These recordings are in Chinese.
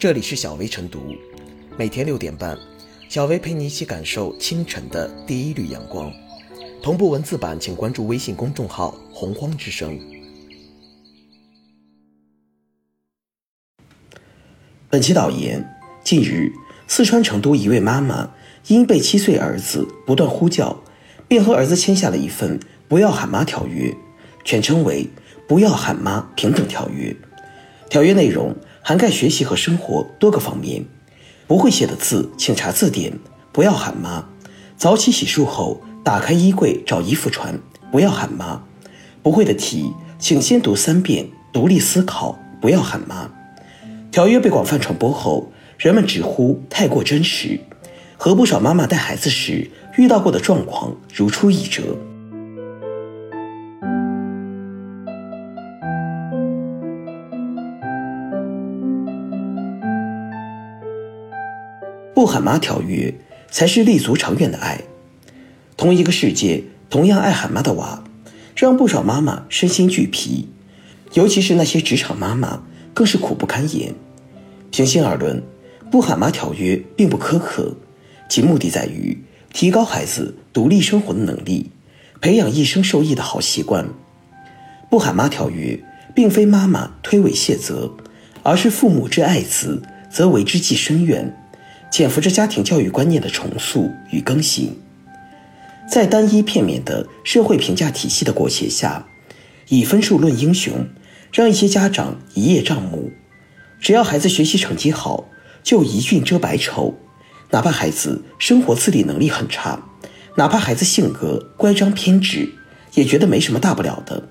这里是小薇晨读，每天六点半，小薇陪你一起感受清晨的第一缕阳光。同步文字版，请关注微信公众号“洪荒之声”。本期导言：近日，四川成都一位妈妈因被七岁儿子不断呼叫，便和儿子签下了一份“不要喊妈”条约，全称为“不要喊妈平等条约”。条约内容涵盖学习和生活多个方面。不会写的字，请查字典，不要喊妈。早起洗漱后，打开衣柜找衣服穿，不要喊妈。不会的题，请先读三遍，独立思考，不要喊妈。条约被广泛传播后，人们直呼太过真实，和不少妈妈带孩子时遇到过的状况如出一辙。不喊妈条约才是立足长远的爱。同一个世界，同样爱喊妈的娃，让不少妈妈身心俱疲，尤其是那些职场妈妈，更是苦不堪言。平心而论，不喊妈条约并不苛刻，其目的在于提高孩子独立生活的能力，培养一生受益的好习惯。不喊妈条约并非妈妈推诿卸责，而是父母之爱子，则为之计深远。潜伏着家庭教育观念的重塑与更新，在单一片面的社会评价体系的裹挟下，以分数论英雄，让一些家长一叶障目。只要孩子学习成绩好，就一俊遮百丑；哪怕孩子生活自理能力很差，哪怕孩子性格乖张偏执，也觉得没什么大不了的。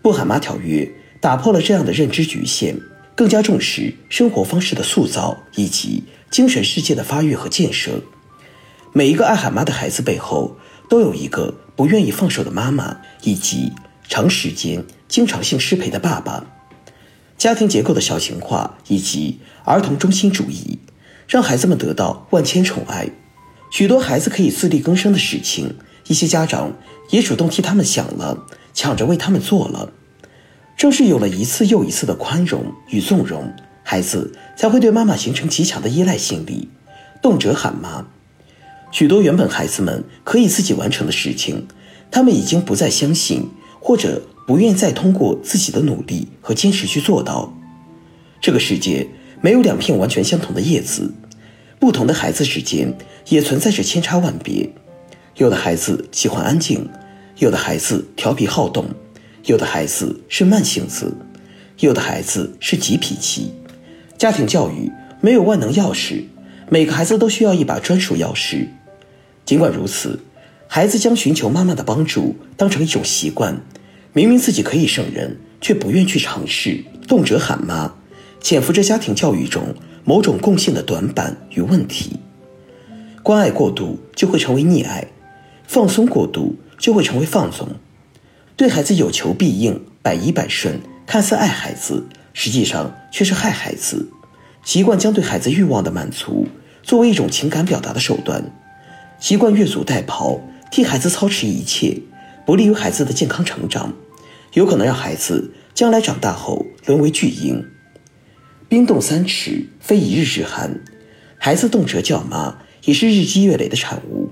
不喊妈条约打破了这样的认知局限，更加重视生活方式的塑造以及。精神世界的发育和建设，每一个爱喊妈的孩子背后，都有一个不愿意放手的妈妈，以及长时间、经常性失陪的爸爸。家庭结构的小型化以及儿童中心主义，让孩子们得到万千宠爱。许多孩子可以自力更生的事情，一些家长也主动替他们想了，抢着为他们做了。正是有了一次又一次的宽容与纵容。孩子才会对妈妈形成极强的依赖心理，动辄喊妈。许多原本孩子们可以自己完成的事情，他们已经不再相信，或者不愿再通过自己的努力和坚持去做到。这个世界没有两片完全相同的叶子，不同的孩子之间也存在着千差万别。有的孩子喜欢安静，有的孩子调皮好动，有的孩子是慢性子，有的孩子是急脾气。家庭教育没有万能钥匙，每个孩子都需要一把专属钥匙。尽管如此，孩子将寻求妈妈的帮助当成一种习惯，明明自己可以胜任，却不愿去尝试，动辄喊妈，潜伏着家庭教育中某种共性的短板与问题。关爱过度就会成为溺爱，放松过度就会成为放纵。对孩子有求必应，百依百顺，看似爱孩子。实际上却是害孩子，习惯将对孩子欲望的满足作为一种情感表达的手段，习惯越俎代庖，替孩子操持一切，不利于孩子的健康成长，有可能让孩子将来长大后沦为巨婴。冰冻三尺，非一日之寒，孩子动辄叫妈，也是日积月累的产物。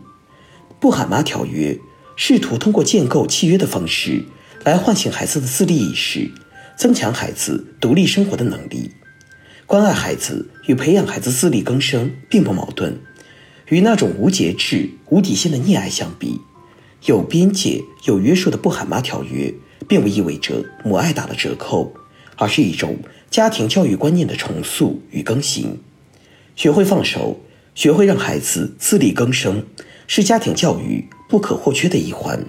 不喊妈条约，试图通过建构契约的方式来唤醒孩子的自立意识。增强孩子独立生活的能力，关爱孩子与培养孩子自力更生并不矛盾。与那种无节制、无底线的溺爱相比，有边界、有约束的不喊妈条约，并不意味着母爱打了折扣，而是一种家庭教育观念的重塑与更新。学会放手，学会让孩子自力更生，是家庭教育不可或缺的一环。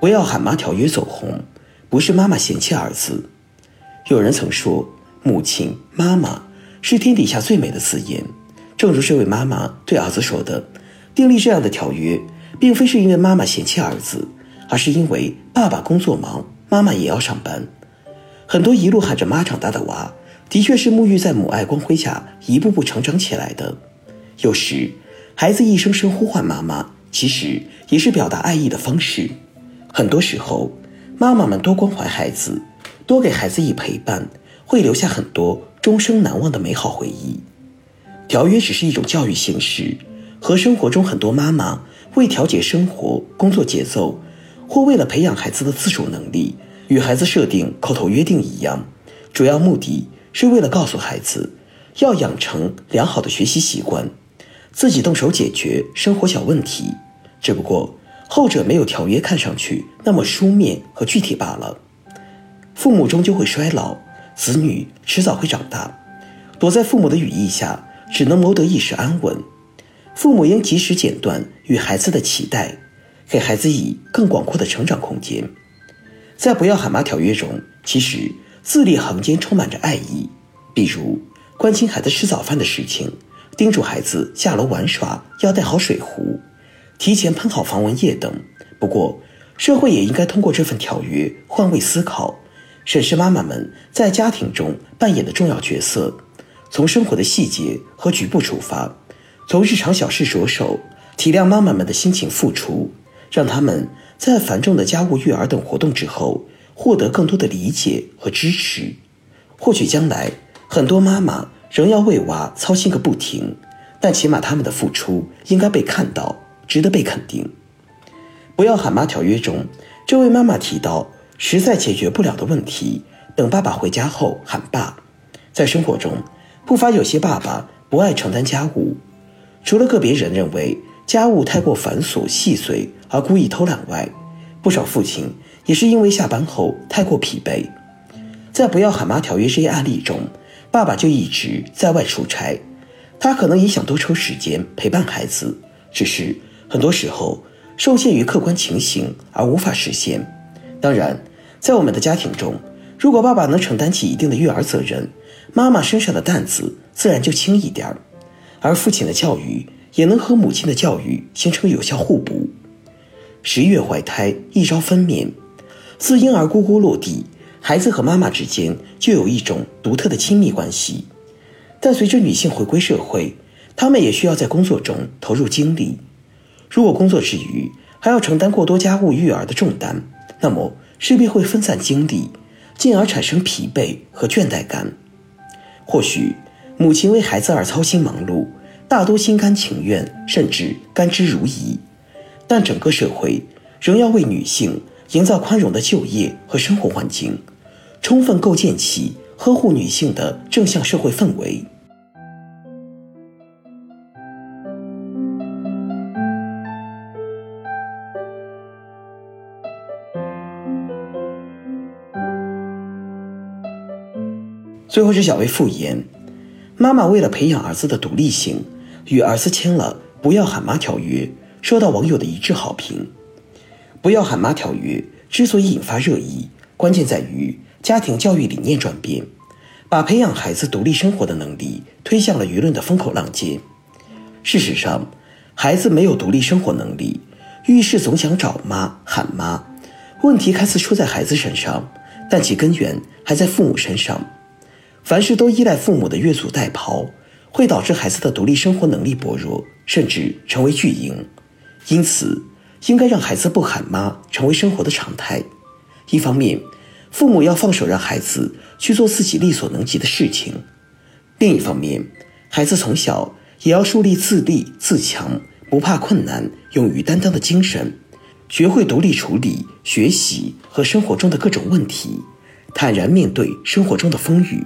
不要喊妈条约走红，不是妈妈嫌弃儿子。有人曾说，母亲、妈妈是天底下最美的字眼。正如这位妈妈对儿子说的：“订立这样的条约，并非是因为妈妈嫌弃儿子，而是因为爸爸工作忙，妈妈也要上班。”很多一路喊着妈长大的娃，的确是沐浴在母爱光辉下一步步成长起来的。有时，孩子一声声呼唤妈妈，其实也是表达爱意的方式。很多时候，妈妈们多关怀孩子，多给孩子以陪伴，会留下很多终生难忘的美好回忆。条约只是一种教育形式，和生活中很多妈妈为调节生活、工作节奏，或为了培养孩子的自主能力，与孩子设定口头约定一样，主要目的是为了告诉孩子，要养成良好的学习习惯，自己动手解决生活小问题。只不过后者没有条约看上去那么书面和具体罢了。父母终究会衰老，子女迟早会长大，躲在父母的羽翼下。只能谋得一时安稳，父母应及时剪断与孩子的脐带，给孩子以更广阔的成长空间。在不要喊妈条约中，其实字里行间充满着爱意，比如关心孩子吃早饭的事情，叮嘱孩子下楼玩耍要带好水壶，提前喷好防蚊液等。不过，社会也应该通过这份条约换位思考，审视妈妈们在家庭中扮演的重要角色。从生活的细节和局部出发，从日常小事着手，体谅妈妈们的辛勤付出，让他们在繁重的家务、育儿等活动之后，获得更多的理解和支持。或许将来很多妈妈仍要为娃操心个不停，但起码他们的付出应该被看到，值得被肯定。不要喊妈条约中，这位妈妈提到，实在解决不了的问题，等爸爸回家后喊爸。在生活中。不乏有些爸爸不爱承担家务，除了个别人认为家务太过繁琐细碎而故意偷懒外，不少父亲也是因为下班后太过疲惫。在“不要喊妈”条约这一案例中，爸爸就一直在外出差，他可能也想多抽时间陪伴孩子，只是很多时候受限于客观情形而无法实现。当然，在我们的家庭中，如果爸爸能承担起一定的育儿责任，妈妈身上的担子自然就轻一点儿，而父亲的教育也能和母亲的教育形成有效互补。十月怀胎，一朝分娩，自婴儿咕咕落地，孩子和妈妈之间就有一种独特的亲密关系。但随着女性回归社会，她们也需要在工作中投入精力。如果工作之余还要承担过多家务育儿的重担，那么势必会分散精力。进而产生疲惫和倦怠感。或许母亲为孩子而操心忙碌，大多心甘情愿，甚至甘之如饴。但整个社会仍要为女性营造宽容的就业和生活环境，充分构建起呵护女性的正向社会氛围。最后是小薇复言，妈妈为了培养儿子的独立性，与儿子签了“不要喊妈”条约，受到网友的一致好评。“不要喊妈”条约之所以引发热议，关键在于家庭教育理念转变，把培养孩子独立生活的能力推向了舆论的风口浪尖。事实上，孩子没有独立生活能力，遇事总想找妈喊妈，问题看似出在孩子身上，但其根源还在父母身上。凡事都依赖父母的越俎代庖，会导致孩子的独立生活能力薄弱，甚至成为巨婴。因此，应该让孩子不喊妈成为生活的常态。一方面，父母要放手让孩子去做自己力所能及的事情；另一方面，孩子从小也要树立自立自强、不怕困难、勇于担当的精神，学会独立处理学习和生活中的各种问题，坦然面对生活中的风雨。